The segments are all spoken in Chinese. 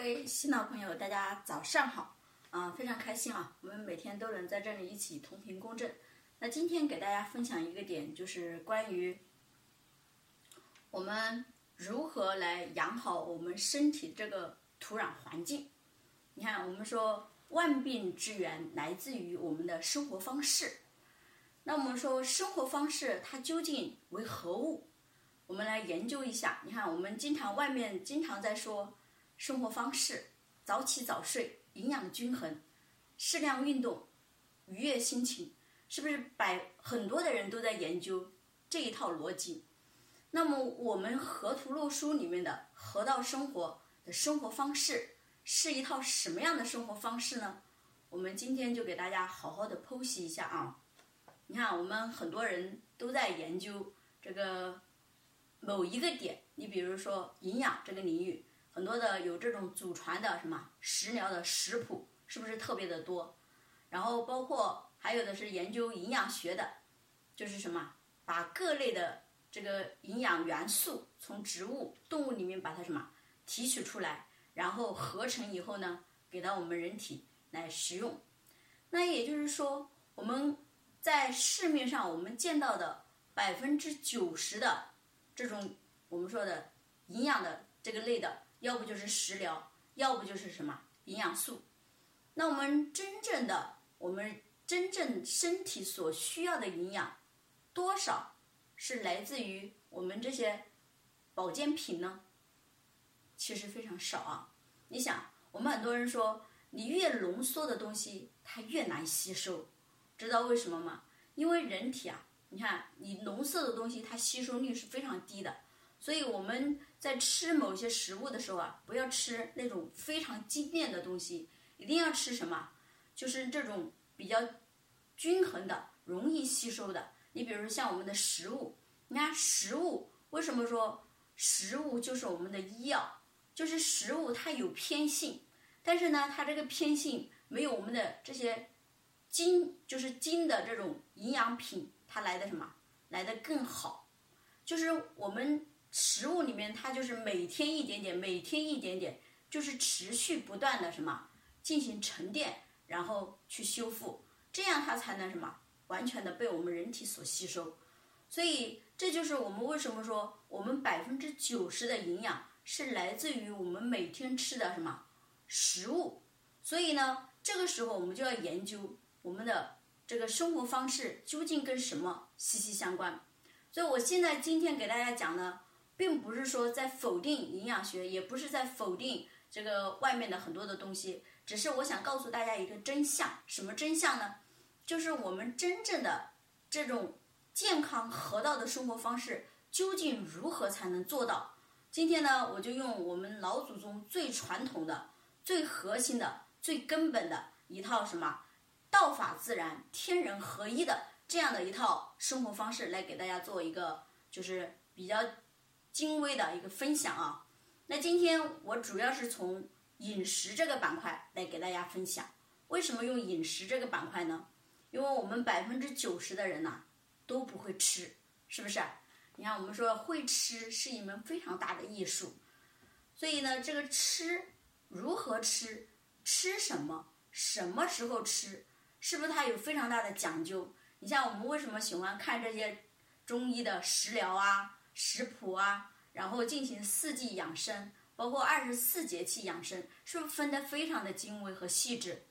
位新老朋友，大家早上好啊！非常开心啊，我们每天都能在这里一起同频共振。那今天给大家分享一个点，就是关于我们如何来养好我们身体这个土壤环境。你看，我们说万病之源来自于我们的生活方式。那我们说生活方式它究竟为何物？我们来研究一下。你看，我们经常外面经常在说。生活方式：早起早睡，营养均衡，适量运动，愉悦心情，是不是百很多的人都在研究这一套逻辑？那么我们河图洛书里面的河道生活的生活方式是一套什么样的生活方式呢？我们今天就给大家好好的剖析一下啊！你看，我们很多人都在研究这个某一个点，你比如说营养这个领域。很多的有这种祖传的什么食疗的食谱，是不是特别的多？然后包括还有的是研究营养学的，就是什么把各类的这个营养元素从植物、动物里面把它什么提取出来，然后合成以后呢，给到我们人体来食用。那也就是说，我们在市面上我们见到的百分之九十的这种我们说的营养的这个类的。要不就是食疗，要不就是什么营养素。那我们真正的，我们真正身体所需要的营养，多少是来自于我们这些保健品呢？其实非常少啊。你想，我们很多人说，你越浓缩的东西，它越难吸收，知道为什么吗？因为人体啊，你看，你浓缩的东西，它吸收率是非常低的。所以我们在吃某些食物的时候啊，不要吃那种非常精炼的东西，一定要吃什么？就是这种比较均衡的、容易吸收的。你比如像我们的食物，你看食物为什么说食物就是我们的医药？就是食物它有偏性，但是呢，它这个偏性没有我们的这些精，就是精的这种营养品它来的什么来的更好？就是我们。食物里面，它就是每天一点点，每天一点点，就是持续不断的什么进行沉淀，然后去修复，这样它才能什么完全的被我们人体所吸收。所以这就是我们为什么说我们百分之九十的营养是来自于我们每天吃的什么食物。所以呢，这个时候我们就要研究我们的这个生活方式究竟跟什么息息相关。所以我现在今天给大家讲呢。并不是说在否定营养学，也不是在否定这个外面的很多的东西，只是我想告诉大家一个真相。什么真相呢？就是我们真正的这种健康河道的生活方式，究竟如何才能做到？今天呢，我就用我们老祖宗最传统的、最核心的、最根本的一套什么道法自然、天人合一的这样的一套生活方式来给大家做一个就是比较。精微的一个分享啊，那今天我主要是从饮食这个板块来给大家分享。为什么用饮食这个板块呢？因为我们百分之九十的人呐都不会吃，是不是？你看我们说会吃是一门非常大的艺术，所以呢，这个吃如何吃，吃什么，什么时候吃，是不是它有非常大的讲究？你像我们为什么喜欢看这些中医的食疗啊？食谱啊，然后进行四季养生，包括二十四节气养生，是不是分得非常的精微和细致？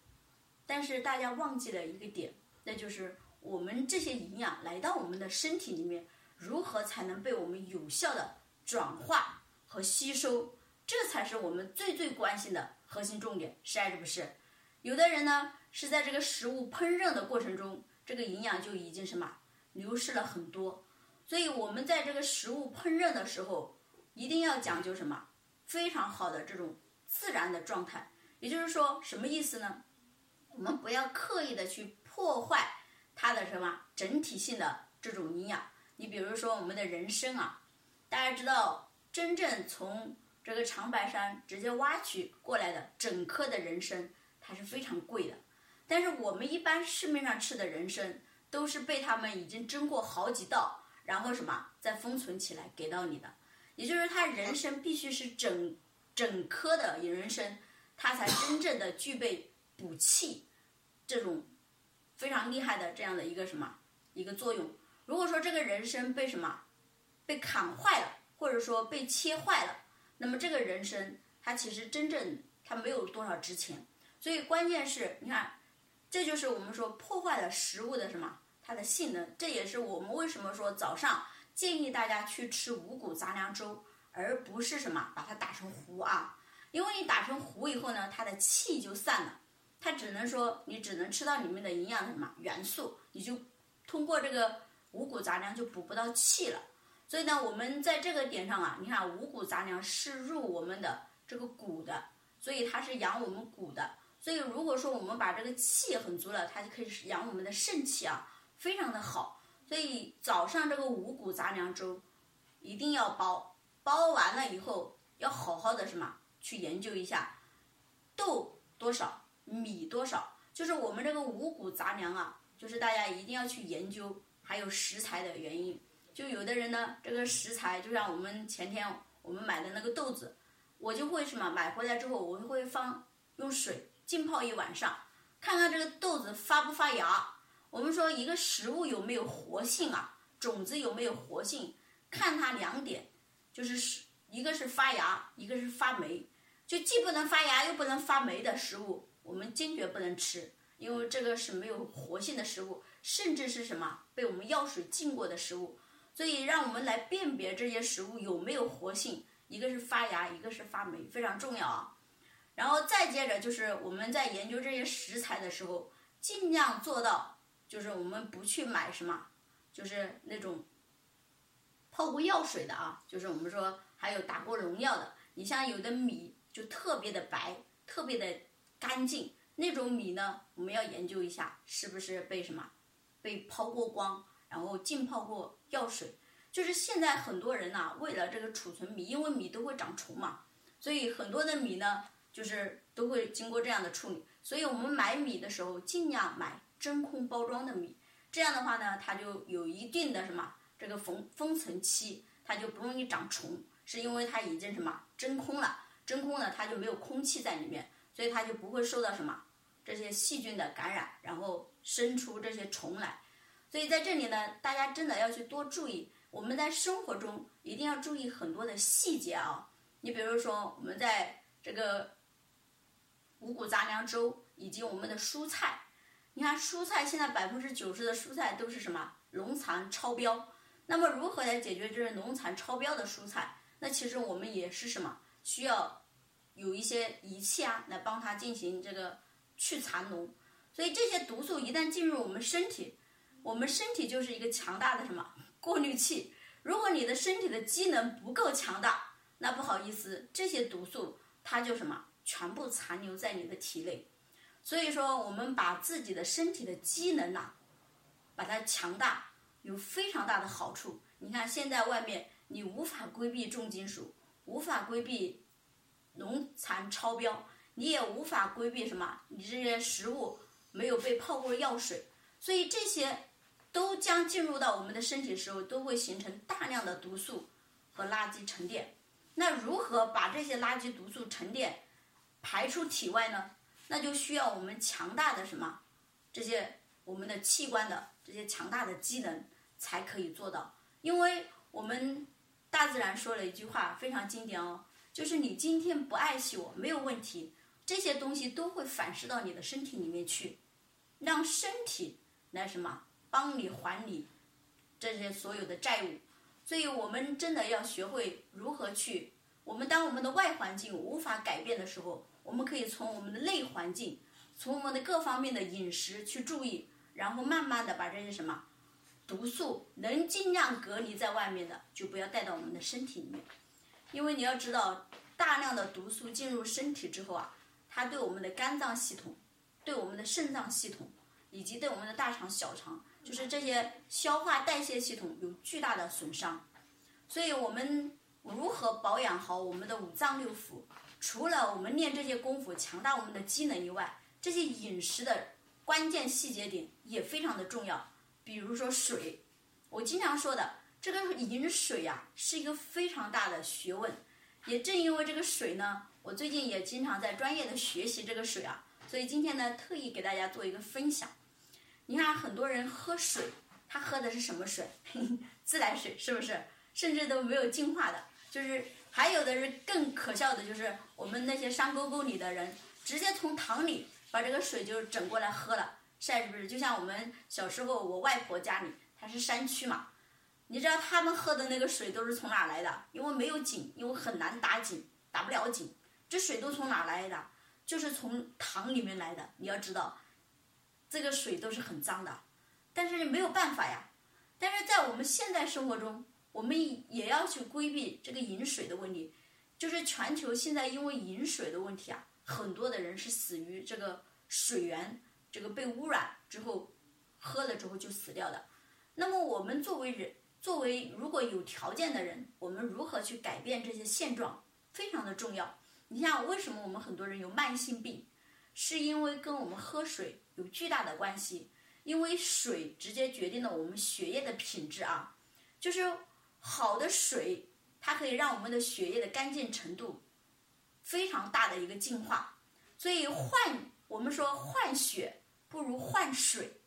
但是大家忘记了一个点，那就是我们这些营养来到我们的身体里面，如何才能被我们有效的转化和吸收？这才是我们最最关心的核心重点，是还是不是？有的人呢是在这个食物烹饪的过程中，这个营养就已经什么流失了很多。所以，我们在这个食物烹饪的时候，一定要讲究什么？非常好的这种自然的状态。也就是说，什么意思呢？我们不要刻意的去破坏它的什么整体性的这种营养。你比如说，我们的人参啊，大家知道，真正从这个长白山直接挖取过来的整颗的人参，它是非常贵的。但是我们一般市面上吃的人参，都是被他们已经蒸过好几道。然后什么再封存起来给到你的，也就是它人参必须是整整颗的人参，它才真正的具备补气这种非常厉害的这样的一个什么一个作用。如果说这个人参被什么被砍坏了，或者说被切坏了，那么这个人参它其实真正它没有多少值钱。所以关键是你看，这就是我们说破坏了食物的什么它的性能。这也是我们为什么说早上建议大家去吃五谷杂粮粥。而不是什么把它打成糊啊，因为你打成糊以后呢，它的气就散了，它只能说你只能吃到里面的营养什么元素，你就通过这个五谷杂粮就补不到气了。所以呢，我们在这个点上啊，你看五谷杂粮是入我们的这个骨的，所以它是养我们骨的。所以如果说我们把这个气很足了，它就可以养我们的肾气啊，非常的好。所以早上这个五谷杂粮粥一定要煲。煲完了以后，要好好的什么去研究一下，豆多少，米多少，就是我们这个五谷杂粮啊，就是大家一定要去研究，还有食材的原因。就有的人呢，这个食材就像我们前天我们买的那个豆子，我就会什么买回来之后，我会放用水浸泡一晚上，看看这个豆子发不发芽。我们说一个食物有没有活性啊，种子有没有活性，看它两点。就是一个是发芽，一个是发霉，就既不能发芽又不能发霉的食物，我们坚决不能吃，因为这个是没有活性的食物，甚至是什么被我们药水浸过的食物。所以让我们来辨别这些食物有没有活性，一个是发芽，一个是发霉，非常重要啊。然后再接着就是我们在研究这些食材的时候，尽量做到就是我们不去买什么，就是那种。泡过药水的啊，就是我们说还有打过农药的。你像有的米就特别的白，特别的干净，那种米呢，我们要研究一下是不是被什么被抛过光，然后浸泡过药水。就是现在很多人呐，为了这个储存米，因为米都会长虫嘛，所以很多的米呢，就是都会经过这样的处理。所以我们买米的时候，尽量买真空包装的米，这样的话呢，它就有一定的什么。这个封封存期，它就不容易长虫，是因为它已经什么真空了，真空了它就没有空气在里面，所以它就不会受到什么这些细菌的感染，然后生出这些虫来。所以在这里呢，大家真的要去多注意，我们在生活中一定要注意很多的细节啊。你比如说，我们在这个五谷杂粮粥以及我们的蔬菜，你看蔬菜现在百分之九十的蔬菜都是什么农残超标。那么如何来解决这是农残超标的蔬菜？那其实我们也是什么需要有一些仪器啊，来帮它进行这个去残农。所以这些毒素一旦进入我们身体，我们身体就是一个强大的什么过滤器。如果你的身体的机能不够强大，那不好意思，这些毒素它就什么全部残留在你的体内。所以说，我们把自己的身体的机能呐，把它强大。有非常大的好处。你看，现在外面你无法规避重金属，无法规避农残超标，你也无法规避什么？你这些食物没有被泡过药水，所以这些都将进入到我们的身体时候，都会形成大量的毒素和垃圾沉淀。那如何把这些垃圾毒素沉淀排出体外呢？那就需要我们强大的什么？这些我们的器官的。这些强大的机能才可以做到，因为我们大自然说了一句话非常经典哦，就是你今天不爱惜我没有问题，这些东西都会反噬到你的身体里面去，让身体来什么帮你还你这些所有的债务，所以我们真的要学会如何去，我们当我们的外环境无法改变的时候，我们可以从我们的内环境，从我们的各方面的饮食去注意。然后慢慢的把这些什么毒素能尽量隔离在外面的，就不要带到我们的身体里面，因为你要知道，大量的毒素进入身体之后啊，它对我们的肝脏系统、对我们的肾脏系统以及对我们的大肠、小肠，就是这些消化代谢系统有巨大的损伤。所以，我们如何保养好我们的五脏六腑？除了我们练这些功夫强大我们的机能以外，这些饮食的。关键细节点也非常的重要，比如说水，我经常说的这个饮水呀是一个非常大的学问，也正因为这个水呢，我最近也经常在专业的学习这个水啊，所以今天呢，特意给大家做一个分享。你看，很多人喝水，他喝的是什么水？自来水，是不是？甚至都没有净化的。就是还有的人更可笑的，就是我们那些山沟沟里的人，直接从塘里把这个水就整过来喝了，晒是不是？就像我们小时候，我外婆家里，它是山区嘛。你知道他们喝的那个水都是从哪来的？因为没有井，因为很难打井，打不了井。这水都从哪来的？就是从塘里面来的。你要知道，这个水都是很脏的，但是没有办法呀。但是在我们现代生活中，我们也要去规避这个饮水的问题。就是全球现在因为饮水的问题啊，很多的人是死于这个水源这个被污染之后，喝了之后就死掉的。那么我们作为人，作为如果有条件的人，我们如何去改变这些现状，非常的重要。你像为什么我们很多人有慢性病，是因为跟我们喝水有巨大的关系。因为水直接决定了我们血液的品质啊，就是好的水，它可以让我们的血液的干净程度非常大的一个净化。所以换我们说换血不如换水。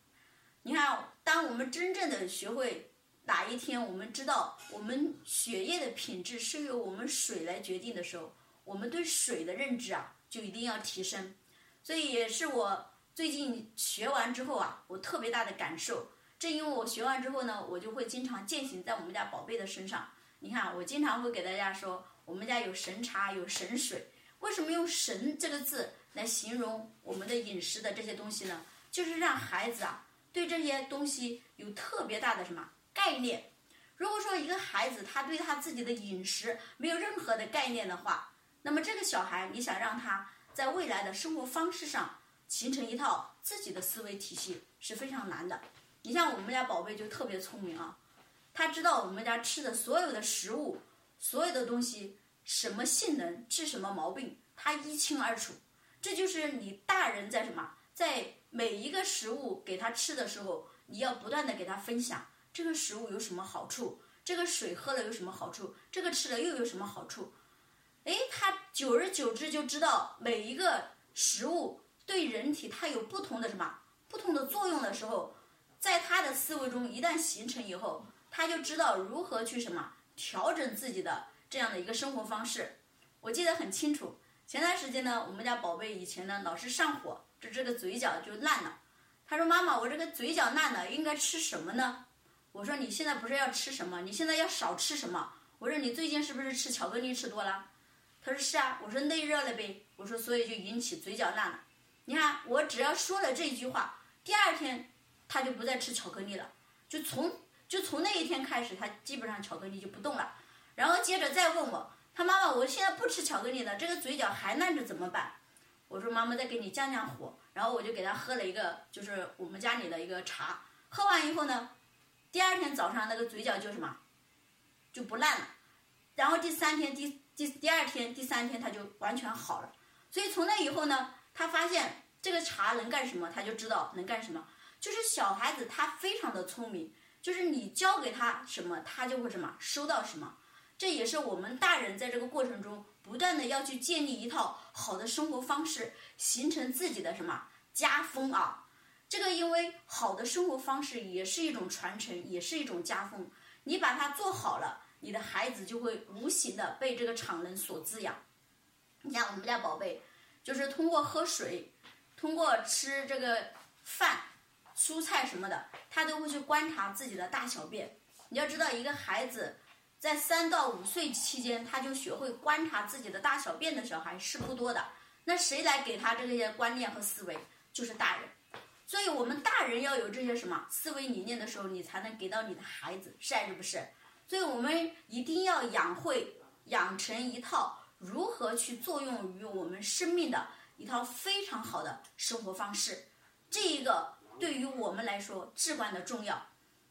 你看，当我们真正的学会。哪一天我们知道我们血液的品质是由我们水来决定的时候，我们对水的认知啊就一定要提升。所以也是我最近学完之后啊，我特别大的感受。正因为我学完之后呢，我就会经常践行在我们家宝贝的身上。你看，我经常会给大家说，我们家有神茶，有神水。为什么用“神”这个字来形容我们的饮食的这些东西呢？就是让孩子啊对这些东西有特别大的什么？概念，如果说一个孩子他对他自己的饮食没有任何的概念的话，那么这个小孩你想让他在未来的生活方式上形成一套自己的思维体系是非常难的。你像我们家宝贝就特别聪明啊，他知道我们家吃的所有的食物，所有的东西什么性能治什么毛病，他一清二楚。这就是你大人在什么，在每一个食物给他吃的时候，你要不断的给他分享。这个食物有什么好处？这个水喝了有什么好处？这个吃了又有什么好处？哎，他久而久之就知道每一个食物对人体它有不同的什么不同的作用的时候，在他的思维中一旦形成以后，他就知道如何去什么调整自己的这样的一个生活方式。我记得很清楚，前段时间呢，我们家宝贝以前呢老是上火，这这个嘴角就烂了。他说：“妈妈，我这个嘴角烂了，应该吃什么呢？”我说你现在不是要吃什么？你现在要少吃什么？我说你最近是不是吃巧克力吃多了？他说是啊。我说内热了呗。我说所以就引起嘴角烂了。你看我只要说了这句话，第二天他就不再吃巧克力了。就从就从那一天开始，他基本上巧克力就不动了。然后接着再问我，他妈妈，我现在不吃巧克力了，这个嘴角还烂着怎么办？我说妈妈再给你降降火。然后我就给他喝了一个，就是我们家里的一个茶。喝完以后呢？第二天早上那个嘴角就什么，就不烂了，然后第三天、第第第二天、第三天他就完全好了。所以从那以后呢，他发现这个茶能干什么，他就知道能干什么。就是小孩子他非常的聪明，就是你教给他什么，他就会什么收到什么。这也是我们大人在这个过程中不断的要去建立一套好的生活方式，形成自己的什么家风啊。这个因为好的生活方式也是一种传承，也是一种家风。你把它做好了，你的孩子就会无形的被这个场能所滋养。你像我们家宝贝，就是通过喝水，通过吃这个饭、蔬菜什么的，他都会去观察自己的大小便。你要知道，一个孩子在三到五岁期间，他就学会观察自己的大小便的小孩是不多的。那谁来给他这些观念和思维？就是大人。所以，我们大人要有这些什么思维理念的时候，你才能给到你的孩子，是还是不是？所以我们一定要养会、养成一套如何去作用于我们生命的一套非常好的生活方式。这一个对于我们来说至关的重要。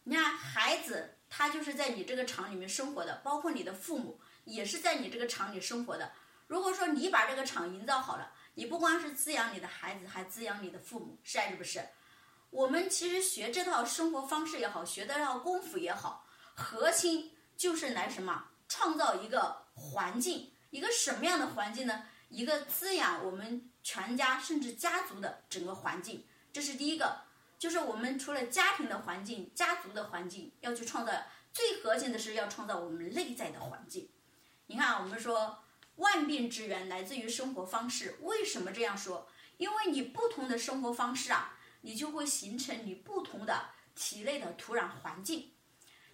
你看，孩子他就是在你这个厂里面生活的，包括你的父母也是在你这个厂里生活的。如果说你把这个厂营造好了，你不光是滋养你的孩子，还滋养你的父母，是还是不是？我们其实学这套生活方式也好，学这套功夫也好，核心就是来什么？创造一个环境，一个什么样的环境呢？一个滋养我们全家甚至家族的整个环境。这是第一个，就是我们除了家庭的环境、家族的环境，要去创造最核心的是要创造我们内在的环境。你看，我们说万病之源来自于生活方式，为什么这样说？因为你不同的生活方式啊，你就会形成你不同的体内的土壤环境。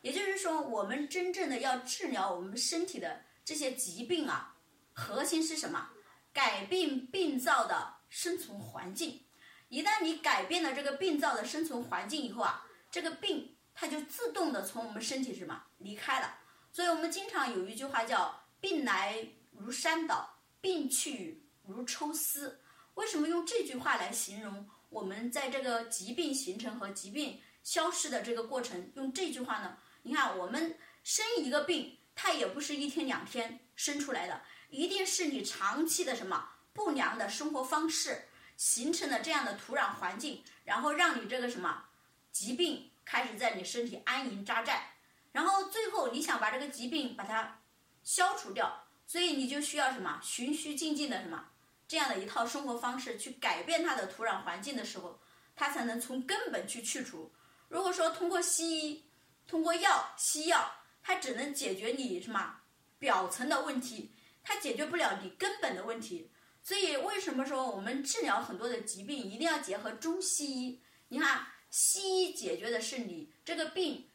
也就是说，我们真正的要治疗我们身体的这些疾病啊，核心是什么？改变病灶的生存环境。一旦你改变了这个病灶的生存环境以后啊，这个病它就自动的从我们身体什么离开了。所以我们经常有一句话叫“病来如山倒，病去如抽丝”。为什么用这句话来形容我们在这个疾病形成和疾病消失的这个过程？用这句话呢？你看，我们生一个病，它也不是一天两天生出来的，一定是你长期的什么不良的生活方式。形成了这样的土壤环境，然后让你这个什么疾病开始在你身体安营扎寨，然后最后你想把这个疾病把它消除掉，所以你就需要什么循序渐进的什么这样的一套生活方式去改变它的土壤环境的时候，它才能从根本去去除。如果说通过西医、通过药、西药，它只能解决你什么表层的问题，它解决不了你根本的问题。所以，为什么说我们治疗很多的疾病一定要结合中西医？你看，西医解决的是你这个病，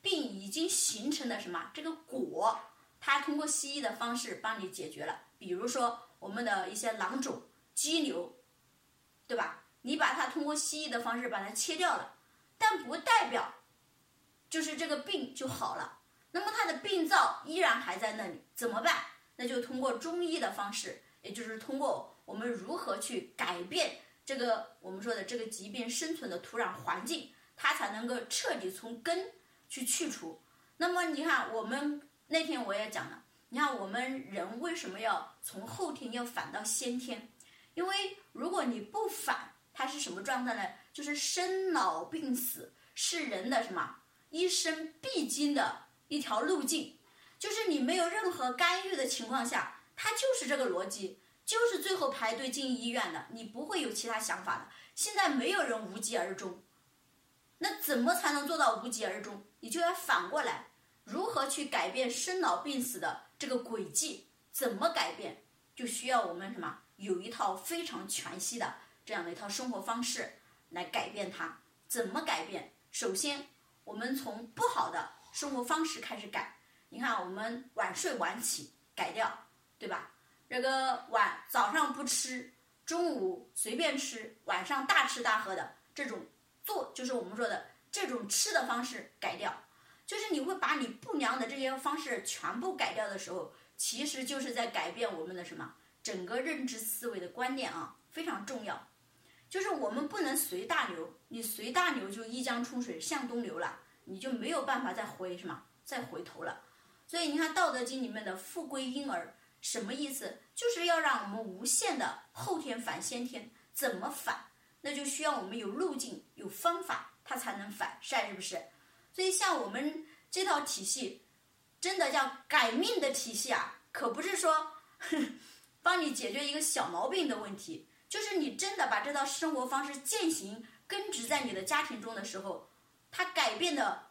病已经形成的什么这个果，它通过西医的方式帮你解决了。比如说我们的一些囊肿、肌瘤，对吧？你把它通过西医的方式把它切掉了，但不代表就是这个病就好了。那么它的病灶依然还在那里，怎么办？那就通过中医的方式。也就是通过我们如何去改变这个我们说的这个疾病生存的土壤环境，它才能够彻底从根去去除。那么你看，我们那天我也讲了，你看我们人为什么要从后天要反到先天？因为如果你不反，它是什么状态呢？就是生老病死是人的什么一生必经的一条路径，就是你没有任何干预的情况下。他就是这个逻辑，就是最后排队进医院的，你不会有其他想法的。现在没有人无疾而终，那怎么才能做到无疾而终？你就要反过来，如何去改变生老病死的这个轨迹？怎么改变？就需要我们什么？有一套非常全息的这样的一套生活方式来改变它。怎么改变？首先，我们从不好的生活方式开始改。你看，我们晚睡晚起，改掉。对吧？这个晚早上不吃，中午随便吃，晚上大吃大喝的这种做，就是我们说的这种吃的方式改掉，就是你会把你不良的这些方式全部改掉的时候，其实就是在改变我们的什么整个认知思维的观念啊，非常重要。就是我们不能随大流，你随大流就一江春水向东流了，你就没有办法再回什么再回头了。所以你看《道德经》里面的“富贵婴儿”。什么意思？就是要让我们无限的后天反先天，怎么反？那就需要我们有路径、有方法，它才能反晒，是不是？所以像我们这套体系，真的叫改命的体系啊，可不是说 帮你解决一个小毛病的问题，就是你真的把这套生活方式践行、根植在你的家庭中的时候，它改变的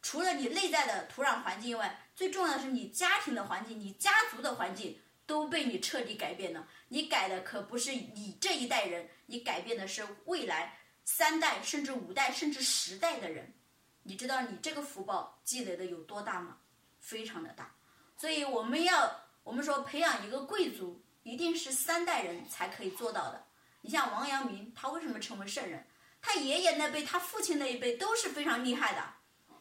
除了你内在的土壤环境外。最重要的是，你家庭的环境，你家族的环境都被你彻底改变了。你改的可不是你这一代人，你改变的是未来三代甚至五代甚至十代的人。你知道你这个福报积累的有多大吗？非常的大。所以我们要，我们说培养一个贵族，一定是三代人才可以做到的。你像王阳明，他为什么成为圣人？他爷爷那辈，他父亲那一辈都是非常厉害的。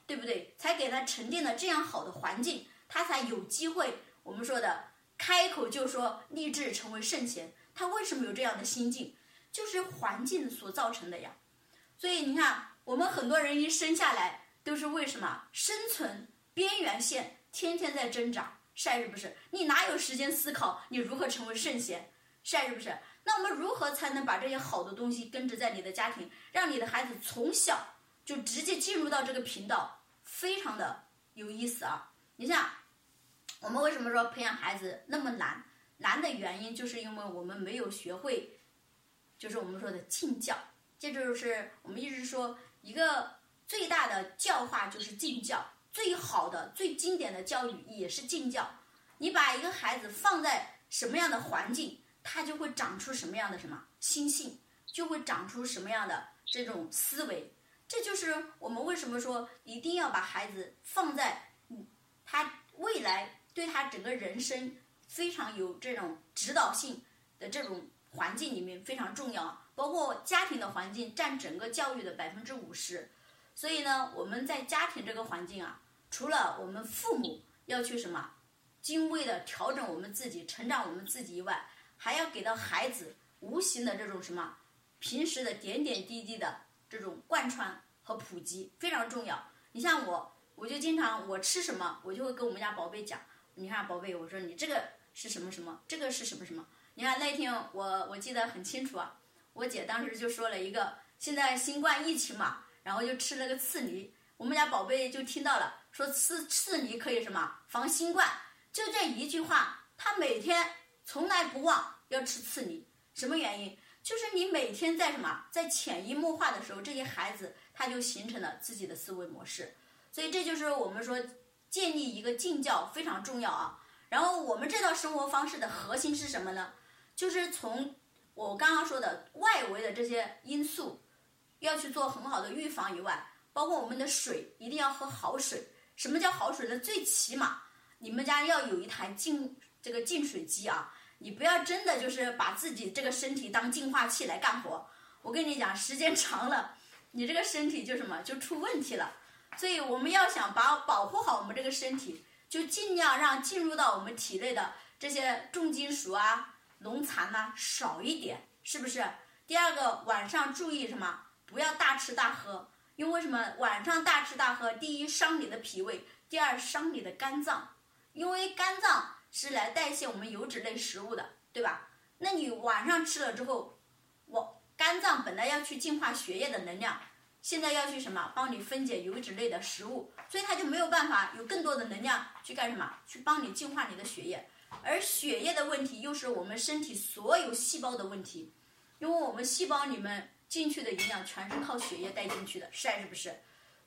对不对？才给他沉淀了这样好的环境，他才有机会。我们说的开口就说立志成为圣贤，他为什么有这样的心境？就是环境所造成的呀。所以你看，我们很多人一生下来都是为什么生存边缘线，天天在挣扎，晒是不是？你哪有时间思考你如何成为圣贤？晒是不是？那我们如何才能把这些好的东西根植在你的家庭，让你的孩子从小？就直接进入到这个频道，非常的有意思啊！你像我们为什么说培养孩子那么难？难的原因，就是因为我们没有学会，就是我们说的敬教。这就是我们一直说一个最大的教化就是敬教，最好的、最经典的教育也是敬教。你把一个孩子放在什么样的环境，他就会长出什么样的什么心性，就会长出什么样的这种思维。这就是我们为什么说一定要把孩子放在嗯他未来对他整个人生非常有这种指导性的这种环境里面非常重要。包括家庭的环境占整个教育的百分之五十，所以呢，我们在家庭这个环境啊，除了我们父母要去什么精微的调整我们自己、成长我们自己以外，还要给到孩子无形的这种什么平时的点点滴滴的这种贯穿和普及非常重要。你像我，我就经常我吃什么，我就会跟我们家宝贝讲，你看宝贝，我说你这个是什么什么，这个是什么什么。你看那天我我记得很清楚啊。我姐当时就说了一个，现在新冠疫情嘛，然后就吃了个刺梨，我们家宝贝就听到了，说吃刺梨可以什么防新冠，就这一句话，他每天从来不忘要吃刺梨，什么原因？就是你每天在什么，在潜移默化的时候，这些孩子他就形成了自己的思维模式，所以这就是我们说建立一个敬教非常重要啊。然后我们这套生活方式的核心是什么呢？就是从。我刚刚说的外围的这些因素，要去做很好的预防以外，包括我们的水一定要喝好水。什么叫好水呢？最起码你们家要有一台净这个净水机啊！你不要真的就是把自己这个身体当净化器来干活。我跟你讲，时间长了，你这个身体就什么就出问题了。所以我们要想把保护好我们这个身体，就尽量让进入到我们体内的这些重金属啊。农残呢少一点，是不是？第二个晚上注意什么？不要大吃大喝，因为什么？晚上大吃大喝，第一伤你的脾胃，第二伤你的肝脏，因为肝脏是来代谢我们油脂类食物的，对吧？那你晚上吃了之后，我肝脏本来要去净化血液的能量，现在要去什么？帮你分解油脂类的食物，所以它就没有办法有更多的能量去干什么？去帮你净化你的血液。而血液的问题又是我们身体所有细胞的问题，因为我们细胞里面进去的营养全是靠血液带进去的，是还是不是？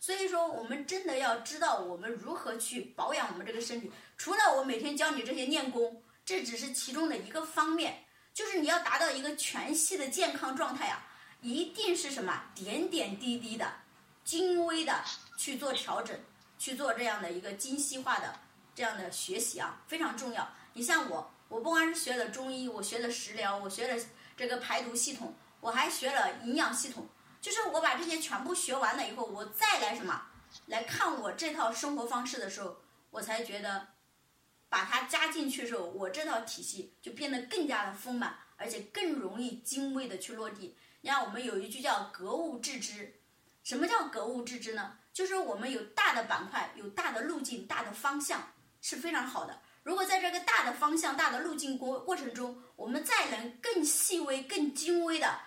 所以说，我们真的要知道我们如何去保养我们这个身体。除了我每天教你这些练功，这只是其中的一个方面，就是你要达到一个全系的健康状态啊，一定是什么点点滴滴的、精微的去做调整，去做这样的一个精细化的这样的学习啊，非常重要。你像我，我不光是学了中医，我学了食疗，我学了这个排毒系统，我还学了营养系统。就是我把这些全部学完了以后，我再来什么来看我这套生活方式的时候，我才觉得把它加进去的时候，我这套体系就变得更加的丰满，而且更容易精微的去落地。你看，我们有一句叫格物致知。什么叫格物致知呢？就是我们有大的板块，有大的路径，大的方向是非常好的。如果在这个大的方向、大的路径过过程中，我们再能更细微、更精微的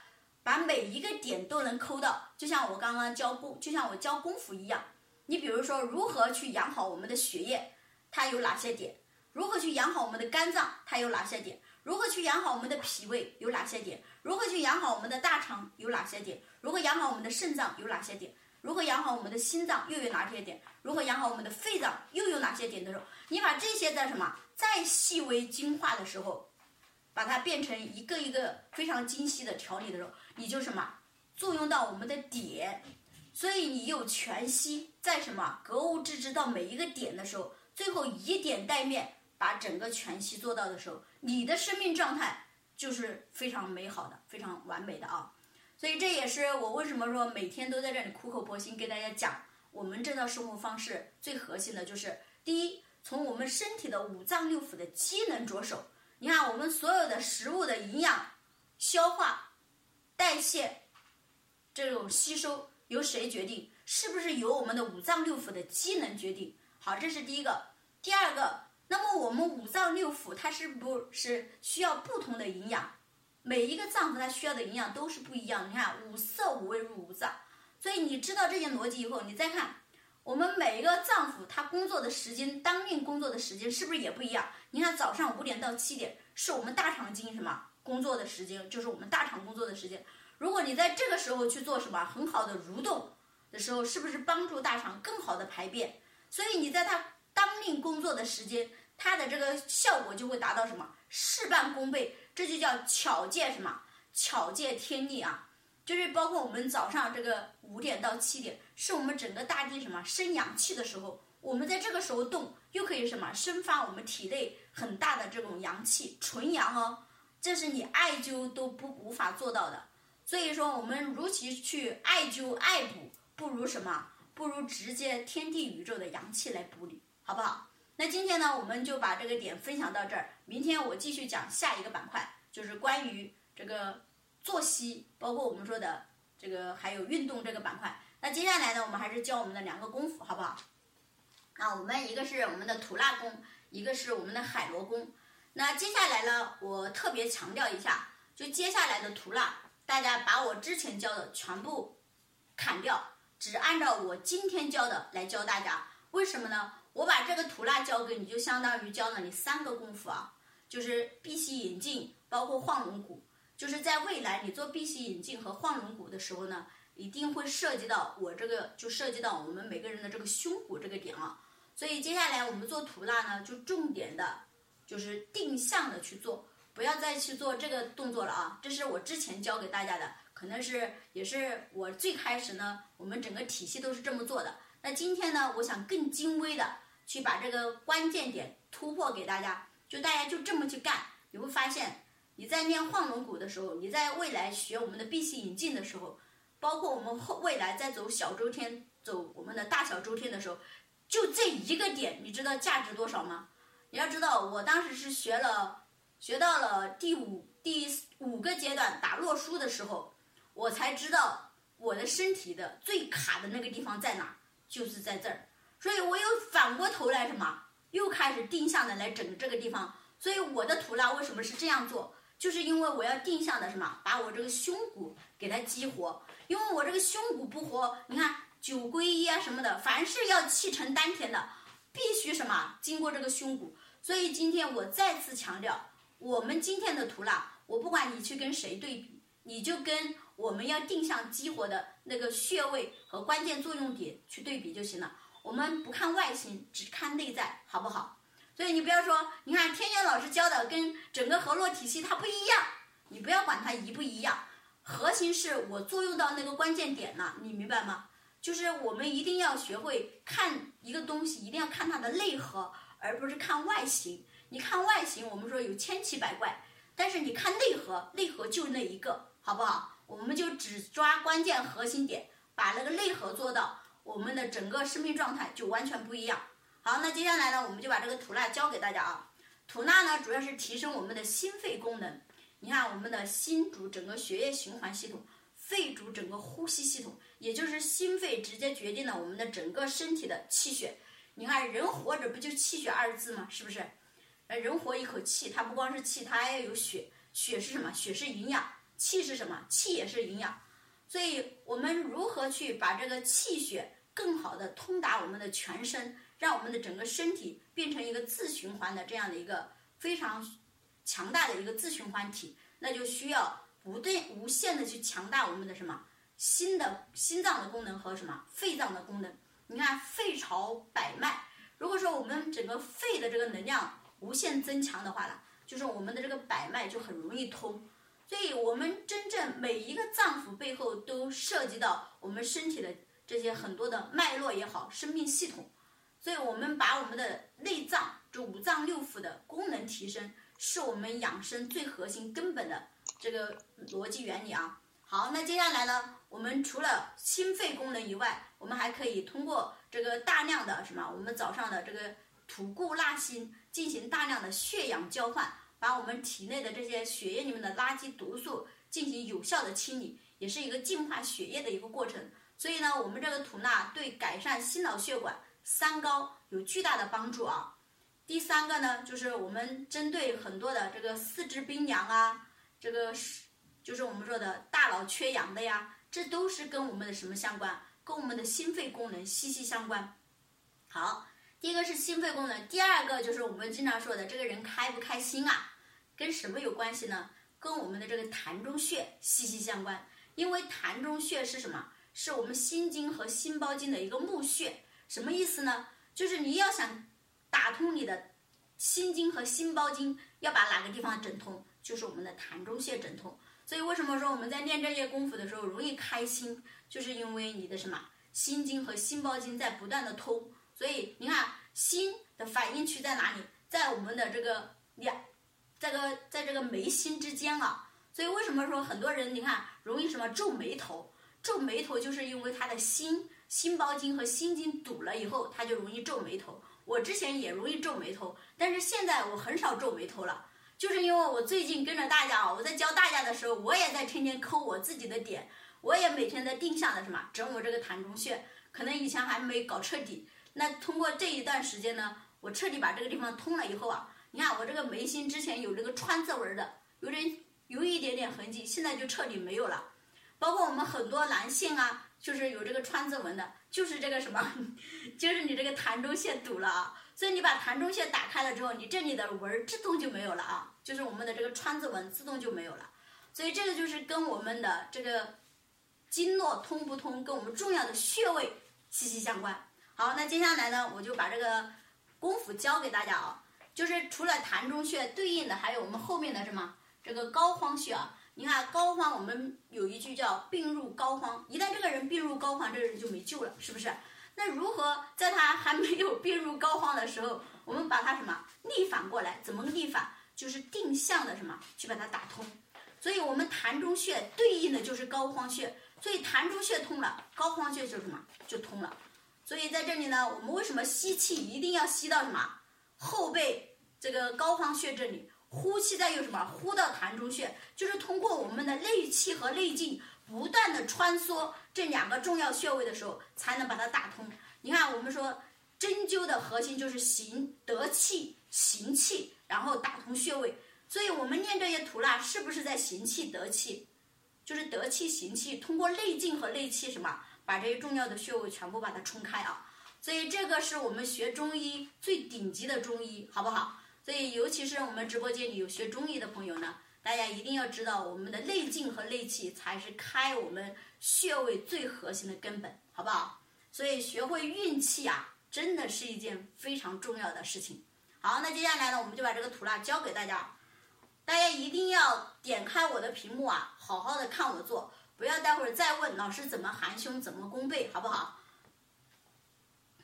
把每一个点都能抠到，就像我刚刚教功，就像我教功夫一样。你比如说，如何去养好我们的血液，它有哪些点？如何去养好我们的肝脏，它有哪些点？如何去养好我们的脾胃，有哪些点？如何去养好我们的大肠，有哪些点？如何养好我们的肾脏，有哪些点？如何养好我们的心脏，又有哪些点？如何养好我们的肺脏，又有哪些点的时候，你把这些在什么再细微精化的时候，把它变成一个一个非常精细的调理的时候，你就什么作用到我们的点，所以你有全息在什么格物致知到每一个点的时候，最后以点带面，把整个全息做到的时候，你的生命状态就是非常美好的，非常完美的啊。所以这也是我为什么说每天都在这里苦口婆心给大家讲，我们这套生活方式最核心的就是：第一，从我们身体的五脏六腑的机能着手。你看，我们所有的食物的营养、消化、代谢这种吸收由谁决定？是不是由我们的五脏六腑的机能决定？好，这是第一个。第二个，那么我们五脏六腑它是不是需要不同的营养？每一个脏腑它需要的营养都是不一样。你看五色五味入五脏，所以你知道这些逻辑以后，你再看我们每一个脏腑它工作的时间，当令工作的时间是不是也不一样？你看早上五点到七点是我们大肠经什么工作的时间，就是我们大肠工作的时间。如果你在这个时候去做什么很好的蠕动的时候，是不是帮助大肠更好的排便？所以你在它当令工作的时间，它的这个效果就会达到什么事半功倍，这就叫巧借什么巧借天力啊！就是包括我们早上这个五点到七点，是我们整个大地什么生阳气的时候，我们在这个时候动，又可以什么生发我们体内很大的这种阳气，纯阳哦，这是你艾灸都不无法做到的。所以说，我们如其去艾灸艾补，不如什么？不如直接天地宇宙的阳气来补你，好不好？那今天呢，我们就把这个点分享到这儿。明天我继续讲下一个板块，就是关于这个作息，包括我们说的这个还有运动这个板块。那接下来呢，我们还是教我们的两个功夫，好不好？那，我们一个是我们的吐纳功，一个是我们的海螺功。那接下来呢，我特别强调一下，就接下来的吐纳，大家把我之前教的全部砍掉。只按照我今天教的来教大家，为什么呢？我把这个吐纳教给你，就相当于教了你三个功夫啊，就是闭息引劲，包括晃龙骨。就是在未来你做闭息引劲和晃龙骨的时候呢，一定会涉及到我这个，就涉及到我们每个人的这个胸骨这个点啊。所以接下来我们做吐纳呢，就重点的，就是定向的去做，不要再去做这个动作了啊。这是我之前教给大家的。可能是也是我最开始呢，我们整个体系都是这么做的。那今天呢，我想更精微的去把这个关键点突破给大家，就大家就这么去干，你会发现你在练晃龙骨的时候，你在未来学我们的闭气引劲的时候，包括我们后未来在走小周天、走我们的大小周天的时候，就这一个点，你知道价值多少吗？你要知道，我当时是学了学到了第五第五个阶段打洛书的时候。我才知道我的身体的最卡的那个地方在哪，就是在这儿，所以我又反过头来什么，又开始定向的来整这个地方。所以我的吐纳为什么是这样做，就是因为我要定向的什么，把我这个胸骨给它激活。因为我这个胸骨不活，你看九归一啊什么的，凡是要气沉丹田的，必须什么经过这个胸骨。所以今天我再次强调，我们今天的吐纳，我不管你去跟谁对比，你就跟。我们要定向激活的那个穴位和关键作用点去对比就行了。我们不看外形，只看内在，好不好？所以你不要说，你看天元老师教的跟整个河洛体系它不一样，你不要管它一不一样，核心是我作用到那个关键点了，你明白吗？就是我们一定要学会看一个东西，一定要看它的内核，而不是看外形。你看外形，我们说有千奇百怪，但是你看内核，内核就那一个，好不好？我们就只抓关键核心点，把那个内核做到，我们的整个生命状态就完全不一样。好，那接下来呢，我们就把这个吐纳教给大家啊。吐纳呢，主要是提升我们的心肺功能。你看，我们的心主整个血液循环系统，肺主整个呼吸系统，也就是心肺直接决定了我们的整个身体的气血。你看，人活着不就气血二字吗？是不是？呃，人活一口气，它不光是气，它还要有血。血是什么？血是营养。气是什么？气也是营养，所以我们如何去把这个气血更好的通达我们的全身，让我们的整个身体变成一个自循环的这样的一个非常强大的一个自循环体，那就需要不断无限的去强大我们的什么心的心脏的功能和什么肺脏的功能。你看肺朝百脉，如果说我们整个肺的这个能量无限增强的话呢，就是我们的这个百脉就很容易通。所以，我们真正每一个脏腑背后都涉及到我们身体的这些很多的脉络也好，生命系统。所以我们把我们的内脏，就五脏六腑的功能提升，是我们养生最核心根本的这个逻辑原理啊。好，那接下来呢，我们除了心肺功能以外，我们还可以通过这个大量的什么，我们早上的这个吐故纳新，进行大量的血氧交换。把我们体内的这些血液里面的垃圾毒素进行有效的清理，也是一个净化血液的一个过程。所以呢，我们这个吐纳对改善心脑血管三高有巨大的帮助啊。第三个呢，就是我们针对很多的这个四肢冰凉啊，这个是就是我们说的大脑缺氧的呀，这都是跟我们的什么相关？跟我们的心肺功能息息相关。好，第一个是心肺功能，第二个就是我们经常说的这个人开不开心啊。跟什么有关系呢？跟我们的这个膻中穴息息相关。因为膻中穴是什么？是我们心经和心包经的一个募穴。什么意思呢？就是你要想打通你的心经和心包经，要把哪个地方整通？就是我们的膻中穴整通。所以为什么说我们在练这些功夫的时候容易开心？就是因为你的什么心经和心包经在不断的通。所以你看心的反应区在哪里？在我们的这个两，这个在这个眉心之间啊。所以为什么说很多人你看容易什么皱眉头？皱眉头就是因为他的心心包经和心经堵了以后，他就容易皱眉头。我之前也容易皱眉头，但是现在我很少皱眉头了，就是因为我最近跟着大家啊，我在教大家的时候，我也在天天抠我自己的点，我也每天在定向的什么整我这个膻中穴，可能以前还没搞彻底。那通过这一段时间呢，我彻底把这个地方通了以后啊，你看我这个眉心之前有这个川字纹的，有点有一点点痕迹，现在就彻底没有了。包括我们很多男性啊，就是有这个川字纹的，就是这个什么，就是你这个膻中穴堵了啊。所以你把膻中穴打开了之后，你这里的纹自动就没有了啊，就是我们的这个川字纹自动就没有了。所以这个就是跟我们的这个经络通不通，跟我们重要的穴位息息相关。好，那接下来呢，我就把这个功夫教给大家啊，就是除了膻中穴对应的，还有我们后面的什么这个膏肓穴啊。你看膏肓，我们有一句叫病入膏肓，一旦这个人病入膏肓，这个人就没救了，是不是？那如何在他还没有病入膏肓的时候，我们把他什么逆反过来？怎么逆反？就是定向的什么去把它打通。所以我们膻中穴对应的就是膏肓穴，所以膻中穴通了，膏肓穴就什么就通了。所以在这里呢，我们为什么吸气一定要吸到什么后背这个膏肓穴这里？呼气再用什么？呼到膻中穴，就是通过我们的内气和内劲不断的穿梭这两个重要穴位的时候，才能把它打通。你看，我们说针灸的核心就是行得气、行气，然后打通穴位。所以我们练这些图啦，是不是在行气得气？就是得气行气，通过内劲和内气什么，把这些重要的穴位全部把它冲开啊。所以这个是我们学中医最顶级的中医，好不好？所以，尤其是我们直播间里有学中医的朋友呢，大家一定要知道，我们的内劲和内气才是开我们穴位最核心的根本，好不好？所以，学会运气啊，真的是一件非常重要的事情。好，那接下来呢，我们就把这个图啦教给大家，大家一定要点开我的屏幕啊，好好的看我做，不要待会儿再问老师怎么含胸，怎么弓背，好不好？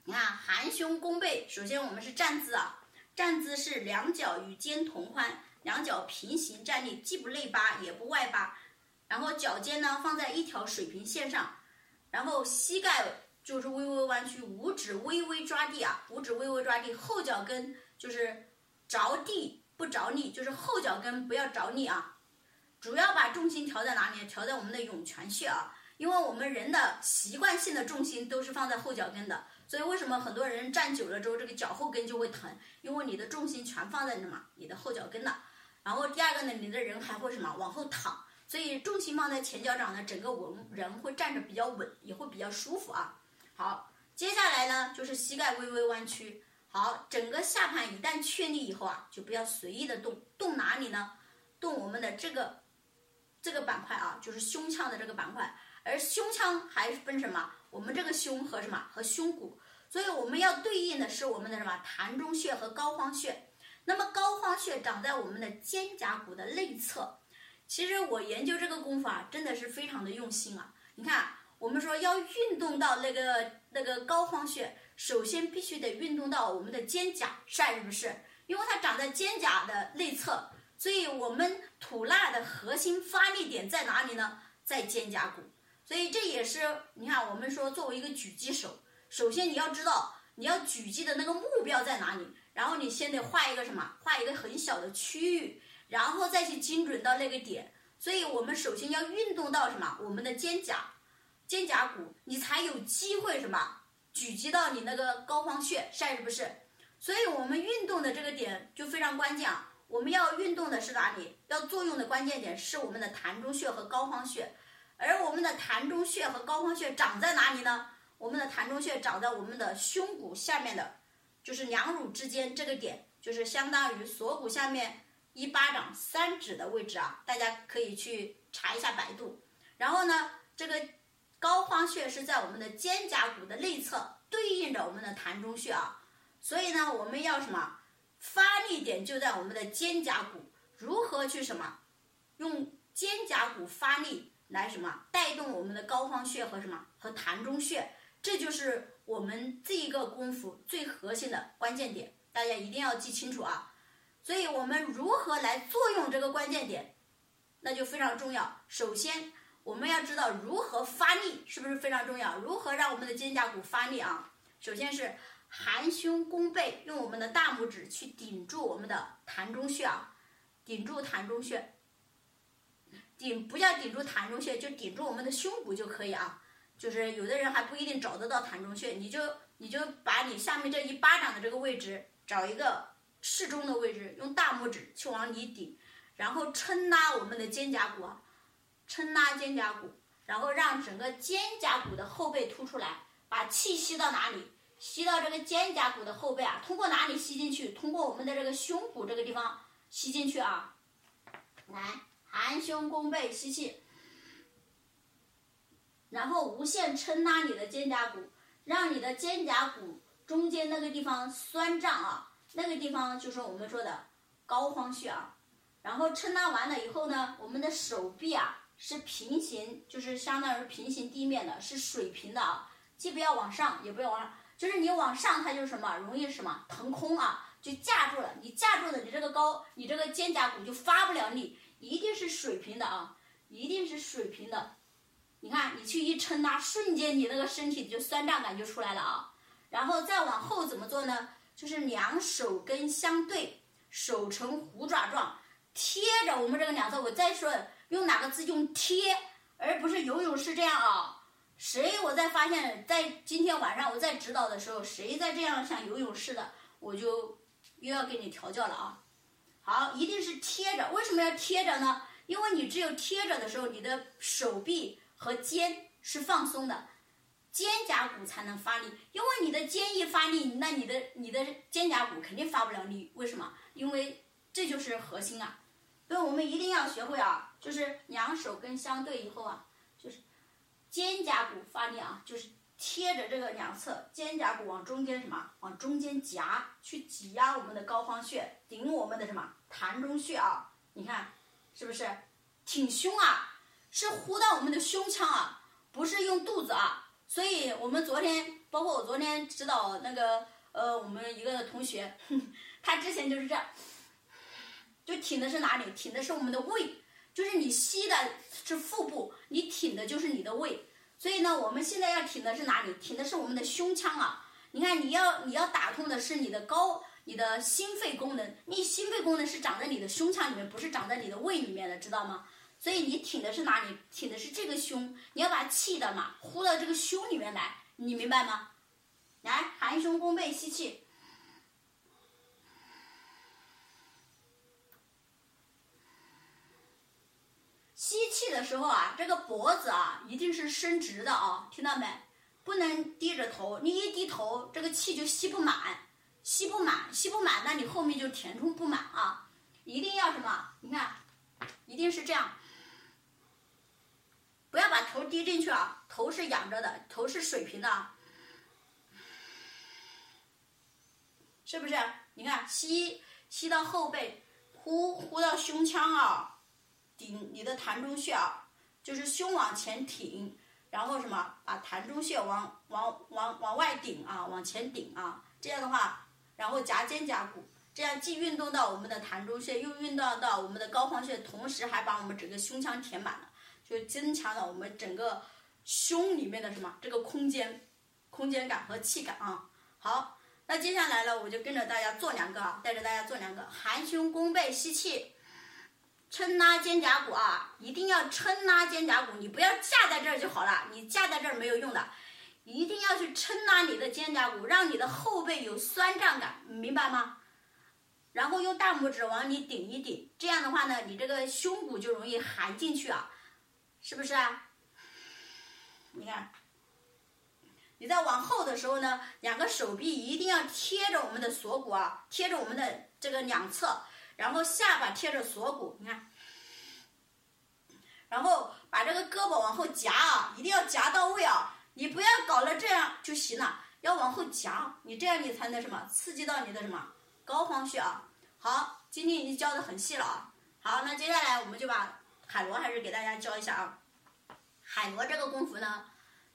你看，含胸弓背，首先我们是站姿啊。站姿是两脚与肩同宽，两脚平行站立，既不内八也不外八，然后脚尖呢放在一条水平线上，然后膝盖就是微微弯曲，五指微微抓地啊，五指微微抓地，后脚跟就是着地不着力，就是后脚跟不要着力啊，主要把重心调在哪里？调在我们的涌泉穴啊，因为我们人的习惯性的重心都是放在后脚跟的。所以为什么很多人站久了之后，这个脚后跟就会疼？因为你的重心全放在什么？你的后脚跟了。然后第二个呢，你的人还会什么？往后躺。所以重心放在前脚掌呢，整个稳人会站着比较稳，也会比较舒服啊。好，接下来呢就是膝盖微微弯曲。好，整个下盘一旦确立以后啊，就不要随意的动。动哪里呢？动我们的这个这个板块啊，就是胸腔的这个板块。而胸腔还分什么？我们这个胸和什么和胸骨，所以我们要对应的是我们的什么膻中穴和膏肓穴。那么膏肓穴长在我们的肩胛骨的内侧。其实我研究这个功夫啊，真的是非常的用心啊。你看，我们说要运动到那个那个膏肓穴，首先必须得运动到我们的肩胛，晒是不是？因为它长在肩胛的内侧，所以我们吐纳的核心发力点在哪里呢？在肩胛骨。所以这也是你看，我们说作为一个狙击手，首先你要知道你要狙击的那个目标在哪里，然后你先得画一个什么，画一个很小的区域，然后再去精准到那个点。所以我们首先要运动到什么，我们的肩胛、肩胛骨，你才有机会什么狙击到你那个膏肓穴，是不是？所以我们运动的这个点就非常关键啊！我们要运动的是哪里？要作用的关键点是我们的膻中穴和膏肓穴。而我们的膻中穴和膏肓穴长在哪里呢？我们的膻中穴长在我们的胸骨下面的，就是两乳之间这个点，就是相当于锁骨下面一巴掌三指的位置啊，大家可以去查一下百度。然后呢，这个膏肓穴是在我们的肩胛骨的内侧，对应着我们的膻中穴啊。所以呢，我们要什么？发力点就在我们的肩胛骨。如何去什么？用肩胛骨发力来什么？带动我们的膏肓穴和什么？和膻中穴。这就是我们这一个功夫最核心的关键点，大家一定要记清楚啊！所以我们如何来作用这个关键点，那就非常重要。首先，我们要知道如何发力，是不是非常重要？如何让我们的肩胛骨发力啊？首先是含胸弓背，用我们的大拇指去顶住我们的膻中穴啊，顶住膻中穴，顶不要顶住膻中穴，就顶住我们的胸骨就可以啊。就是有的人还不一定找得到膻中穴，你就你就把你下面这一巴掌的这个位置找一个适中的位置，用大拇指去往里顶，然后撑拉我们的肩胛骨啊，撑拉肩胛骨，然后让整个肩胛骨的后背凸出来，把气吸到哪里？吸到这个肩胛骨的后背啊，通过哪里吸进去？通过我们的这个胸骨这个地方吸进去啊。来，含胸弓背吸气。然后无限撑拉你的肩胛骨，让你的肩胛骨中间那个地方酸胀啊，那个地方就是我们说的膏肓穴啊。然后撑拉完了以后呢，我们的手臂啊是平行，就是相当于平行地面的，是水平的啊。既不要往上，也不要往上，就是你往上它就什么，容易什么腾空啊，就架住了。你架住了，你这个高，你这个肩胛骨就发不了力，一定是水平的啊，一定是水平的。你看，你去一撑它，瞬间你那个身体就酸胀感就出来了啊！然后再往后怎么做呢？就是两手跟相对，手呈虎爪状，贴着我们这个两侧。我再说，用哪个字？用贴，而不是游泳式这样啊！谁？我再发现，在今天晚上我在指导的时候，谁再这样像游泳似的，我就又要给你调教了啊！好，一定是贴着。为什么要贴着呢？因为你只有贴着的时候，你的手臂。和肩是放松的，肩胛骨才能发力。因为你的肩一发力，那你的你的肩胛骨肯定发不了力。为什么？因为这就是核心啊。所以我们一定要学会啊，就是两手跟相对以后啊，就是肩胛骨发力啊，就是贴着这个两侧，肩胛骨往中间什么？往中间夹，去挤压我们的膏肓穴，顶我们的什么？膻中穴啊。你看，是不是挺胸啊？是呼到我们的胸腔啊，不是用肚子啊，所以我们昨天，包括我昨天指导那个呃，我们一个同学，他之前就是这样，就挺的是哪里？挺的是我们的胃，就是你吸的是腹部，你挺的就是你的胃，所以呢，我们现在要挺的是哪里？挺的是我们的胸腔啊。你看，你要你要打通的是你的高，你的心肺功能，你心肺功能是长在你的胸腔里面，不是长在你的胃里面的，知道吗？所以你挺的是哪里？挺的是这个胸，你要把气的嘛呼到这个胸里面来，你明白吗？来，含胸弓背吸气，吸气的时候啊，这个脖子啊一定是伸直的啊，听到没？不能低着头，你一低头，这个气就吸不满，吸不满，吸不满，那你后面就填充不满啊，一定要什么？你看，一定是这样。不要把头低进去啊，头是仰着的，头是水平的，是不是？你看，吸吸到后背，呼呼到胸腔啊，顶你的膻中穴啊，就是胸往前挺，然后什么，把膻中穴往往往往外顶啊，往前顶啊，这样的话，然后夹肩胛骨，这样既运动到我们的膻中穴，又运动到我们的膏肓穴，同时还把我们整个胸腔填满了。就增强了我们整个胸里面的什么这个空间、空间感和气感啊。好，那接下来呢，我就跟着大家做两个啊，带着大家做两个含胸弓背吸气，撑拉肩胛骨啊，一定要撑拉肩胛骨，你不要架在这儿就好了，你架在这儿没有用的，一定要去撑拉你的肩胛骨，让你的后背有酸胀感，明白吗？然后用大拇指往里顶一顶，这样的话呢，你这个胸骨就容易含进去啊。是不是啊？你看，你在往后的时候呢，两个手臂一定要贴着我们的锁骨啊，贴着我们的这个两侧，然后下巴贴着锁骨，你看，然后把这个胳膊往后夹啊，一定要夹到位啊，你不要搞了这样就行了，要往后夹，你这样你才能什么刺激到你的什么膏肓穴啊。好，今天已经教的很细了啊。好，那接下来我们就把海螺还是给大家教一下啊。海螺这个功夫呢，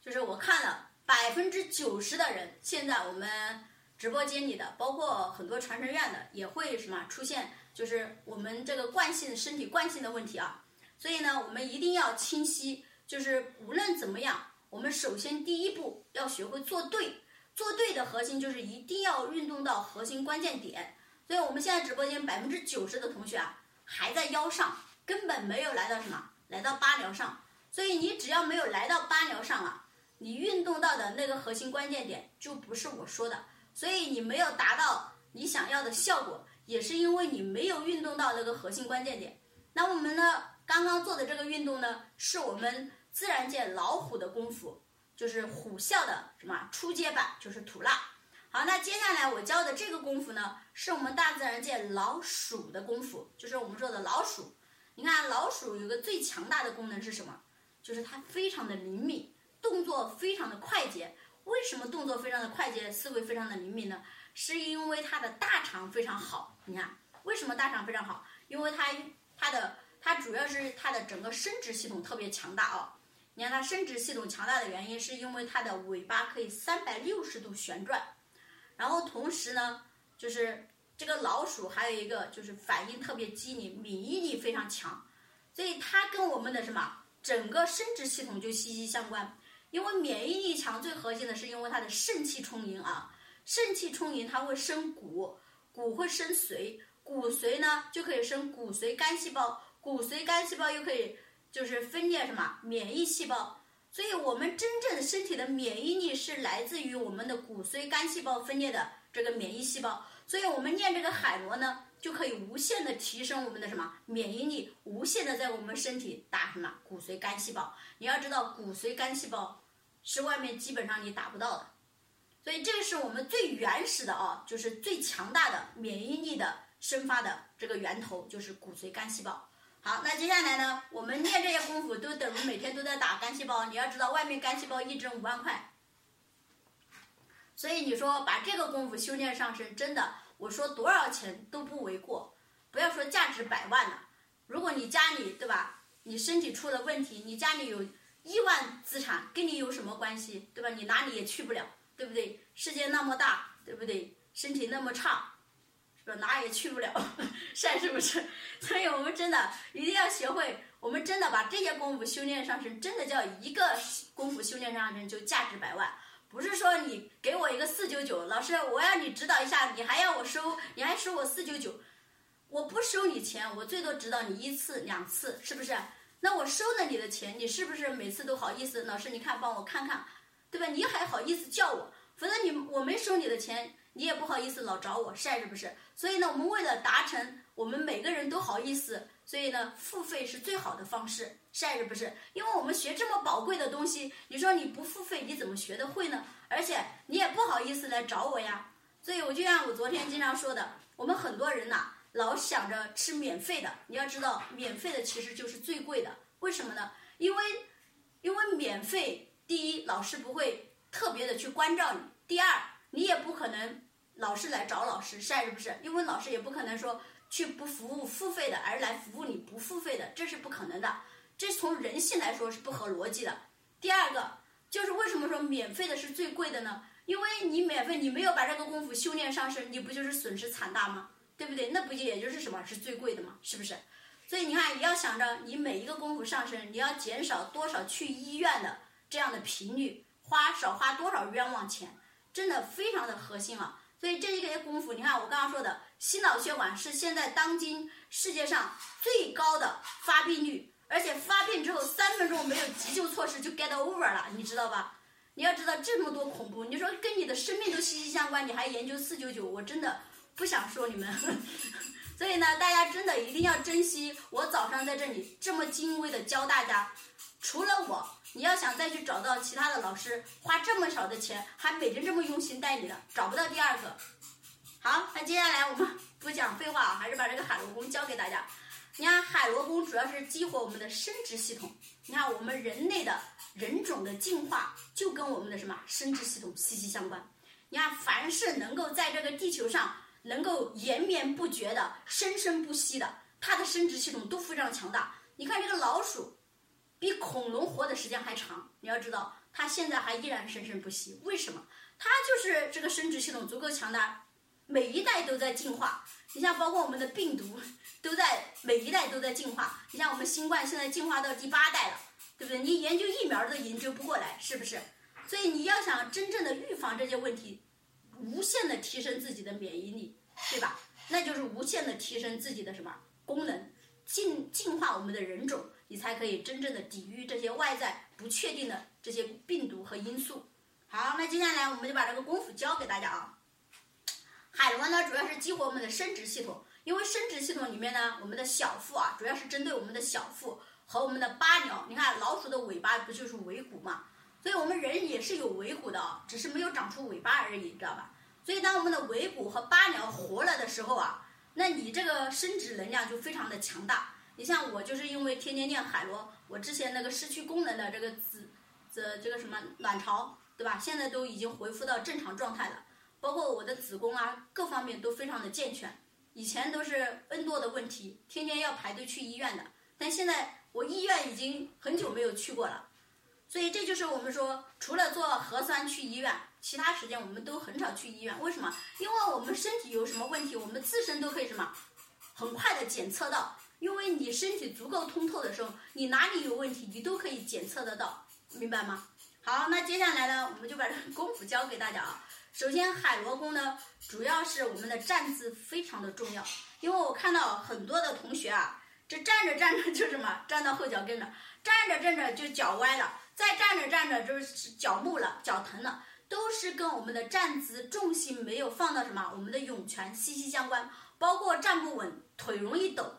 就是我看了百分之九十的人，现在我们直播间里的，包括很多传承院的，也会什么出现，就是我们这个惯性身体惯性的问题啊。所以呢，我们一定要清晰，就是无论怎么样，我们首先第一步要学会做对，做对的核心就是一定要运动到核心关键点。所以我们现在直播间百分之九十的同学啊，还在腰上，根本没有来到什么，来到八髎上。所以你只要没有来到八髎上啊，你运动到的那个核心关键点就不是我说的。所以你没有达到你想要的效果，也是因为你没有运动到那个核心关键点。那我们呢，刚刚做的这个运动呢，是我们自然界老虎的功夫，就是虎啸的什么初阶版，就是吐纳。好，那接下来我教的这个功夫呢，是我们大自然界老鼠的功夫，就是我们说的老鼠。你看，老鼠有个最强大的功能是什么？就是它非常的灵敏，动作非常的快捷。为什么动作非常的快捷，思维非常的灵敏呢？是因为它的大肠非常好。你看，为什么大肠非常好？因为它它的它主要是它的整个生殖系统特别强大啊。你看它生殖系统强大的原因，是因为它的尾巴可以三百六十度旋转。然后同时呢，就是这个老鼠还有一个就是反应特别机灵，免疫力非常强，所以它跟我们的什么？整个生殖系统就息息相关，因为免疫力强，最核心的是因为它的肾气充盈啊，肾气充盈，它会生骨，骨会生髓，骨髓呢就可以生骨髓干细胞，骨髓干细胞又可以就是分裂什么免疫细胞，所以我们真正身体的免疫力是来自于我们的骨髓干细胞分裂的这个免疫细胞，所以我们念这个海螺呢。就可以无限的提升我们的什么免疫力，无限的在我们身体打什么骨髓干细胞。你要知道，骨髓干细胞是外面基本上你打不到的，所以这个是我们最原始的啊，就是最强大的免疫力的生发的这个源头就是骨髓干细胞。好，那接下来呢，我们练这些功夫都等于每天都在打干细胞。你要知道，外面干细胞一针五万块，所以你说把这个功夫修炼上身，真的。我说多少钱都不为过，不要说价值百万了。如果你家里对吧，你身体出了问题，你家里有亿万资产，跟你有什么关系？对吧？你哪里也去不了，对不对？世界那么大，对不对？身体那么差，是吧？哪也去不了，晒是不是？所以我们真的一定要学会，我们真的把这些功夫修炼上身，真的叫一个功夫修炼上身就价值百万。不是说你给我一个四九九，老师，我要你指导一下，你还要我收，你还收我四九九，我不收你钱，我最多指导你一次两次，是不是？那我收了你的钱，你是不是每次都好意思？老师，你看帮我看看，对吧？你还好意思叫我？否则你我没收你的钱，你也不好意思老找我晒，是不是？所以呢，我们为了达成我们每个人都好意思，所以呢，付费是最好的方式。晒是不是？因为我们学这么宝贵的东西，你说你不付费，你怎么学得会呢？而且你也不好意思来找我呀。所以我就像我昨天经常说的，我们很多人呐，老想着吃免费的。你要知道，免费的其实就是最贵的。为什么呢？因为，因为免费，第一，老师不会特别的去关照你；第二，你也不可能老是来找老师晒，是不是？因为老师也不可能说去不服务付费的，而来服务你不付费的，这是不可能的。这从人性来说是不合逻辑的。第二个就是为什么说免费的是最贵的呢？因为你免费，你没有把这个功夫修炼上身，你不就是损失惨大吗？对不对？那不就也就是什么是最贵的吗？是不是？所以你看，你要想着你每一个功夫上身，你要减少多少去医院的这样的频率，花少花多少冤枉钱，真的非常的核心啊。所以这一些功夫，你看我刚刚说的心脑血管是现在当今世界上最高的发病率。而且发病之后三分钟没有急救措施就 get over 了，你知道吧？你要知道这么多恐怖，你说跟你的生命都息息相关，你还研究四九九，我真的不想说你们。所以呢，大家真的一定要珍惜我早上在这里这么精微的教大家。除了我，你要想再去找到其他的老师花这么少的钱，还每天这么用心带你的，找不到第二个。好，那接下来我们 不讲废话啊，还是把这个海螺功教给大家。你看海螺功主要是激活我们的生殖系统。你看我们人类的人种的进化就跟我们的什么生殖系统息息相关。你看，凡是能够在这个地球上能够延绵不绝的生生不息的，它的生殖系统都非常强大。你看这个老鼠，比恐龙活的时间还长。你要知道，它现在还依然生生不息，为什么？它就是这个生殖系统足够强大。每一代都在进化，你像包括我们的病毒，都在每一代都在进化。你像我们新冠现在进化到第八代了，对不对？你研究疫苗都研究不过来，是不是？所以你要想真正的预防这些问题，无限的提升自己的免疫力，对吧？那就是无限的提升自己的什么功能，进进化我们的人种，你才可以真正的抵御这些外在不确定的这些病毒和因素。好，那接下来我们就把这个功夫教给大家啊。海螺呢，主要是激活我们的生殖系统，因为生殖系统里面呢，我们的小腹啊，主要是针对我们的小腹和我们的八髎。你看老鼠的尾巴不就是尾骨嘛？所以我们人也是有尾骨的啊，只是没有长出尾巴而已，知道吧？所以当我们的尾骨和八髎活了的时候啊，那你这个生殖能量就非常的强大。你像我就是因为天天练海螺，我之前那个失去功能的这个子，这这个什么卵巢，对吧？现在都已经恢复到正常状态了。包括我的子宫啊，各方面都非常的健全。以前都是 N 多的问题，天天要排队去医院的。但现在我医院已经很久没有去过了。所以这就是我们说，除了做核酸去医院，其他时间我们都很少去医院。为什么？因为我们身体有什么问题，我们自身都可以什么，很快的检测到。因为你身体足够通透的时候，你哪里有问题，你都可以检测得到，明白吗？好，那接下来呢，我们就把这个功夫教给大家啊。首先，海螺功呢，主要是我们的站姿非常的重要，因为我看到很多的同学啊，这站着站着就什么，站到后脚跟了，站着站着就脚歪了，再站着站着就是脚木了，脚疼了，都是跟我们的站姿重心没有放到什么，我们的涌泉息息相关，包括站不稳，腿容易抖，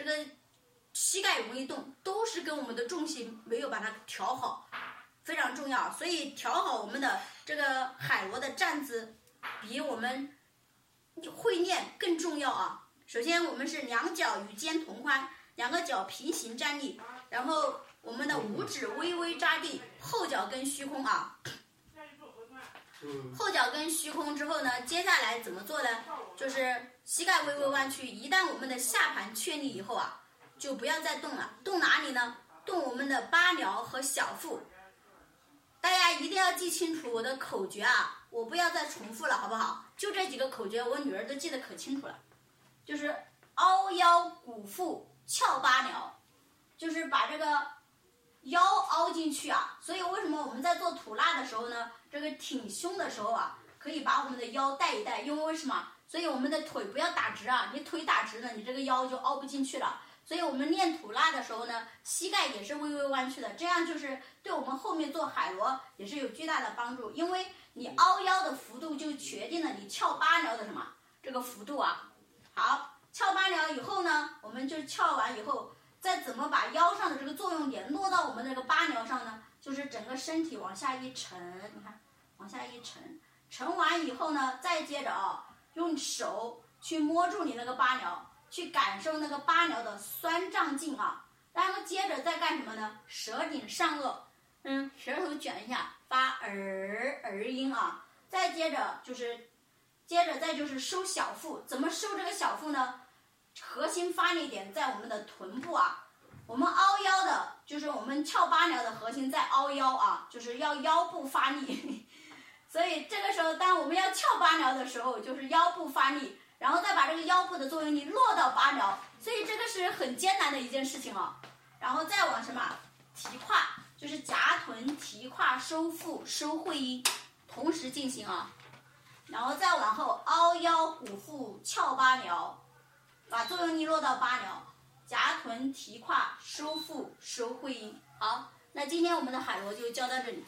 这个膝盖容易动，都是跟我们的重心没有把它调好。非常重要，所以调好我们的这个海螺的站姿，比我们会练更重要啊。首先，我们是两脚与肩同宽，两个脚平行站立，然后我们的五指微微扎地，后脚跟虚空啊。后脚跟虚空之后呢，接下来怎么做呢？就是膝盖微微弯曲，一旦我们的下盘确立以后啊，就不要再动了。动哪里呢？动我们的八髎和小腹。大家一定要记清楚我的口诀啊！我不要再重复了，好不好？就这几个口诀，我女儿都记得可清楚了。就是凹腰鼓腹翘八髎，就是把这个腰凹进去啊。所以为什么我们在做吐纳的时候呢？这个挺胸的时候啊，可以把我们的腰带一带，因为为什么？所以我们的腿不要打直啊！你腿打直了，你这个腰就凹不进去了。所以我们练吐纳的时候呢，膝盖也是微微弯曲的，这样就是对我们后面做海螺也是有巨大的帮助。因为你凹腰的幅度就决定了你翘八髎的什么这个幅度啊。好，翘八髎以后呢，我们就翘完以后，再怎么把腰上的这个作用点落到我们那个八髎上呢？就是整个身体往下一沉，你看，往下一沉，沉完以后呢，再接着啊，用手去摸住你那个八髎。去感受那个八髎的酸胀劲啊，然后接着再干什么呢？舌顶上颚，嗯，舌头卷一下，发儿儿音啊。再接着就是，接着再就是收小腹，怎么收这个小腹呢？核心发力点在我们的臀部啊。我们凹腰的，就是我们翘八髎的核心在凹腰啊，就是要腰部发力。所以这个时候，当我们要翘八髎的时候，就是腰部发力。然后再把这个腰部的作用力落到八髎，所以这个是很艰难的一件事情哦。然后再往什么提胯，就是夹臀提胯收腹收会阴，同时进行啊。然后再往后凹腰鼓腹翘八髎，把作用力落到八髎，夹臀提胯收腹收会阴。好，那今天我们的海螺就教到这里。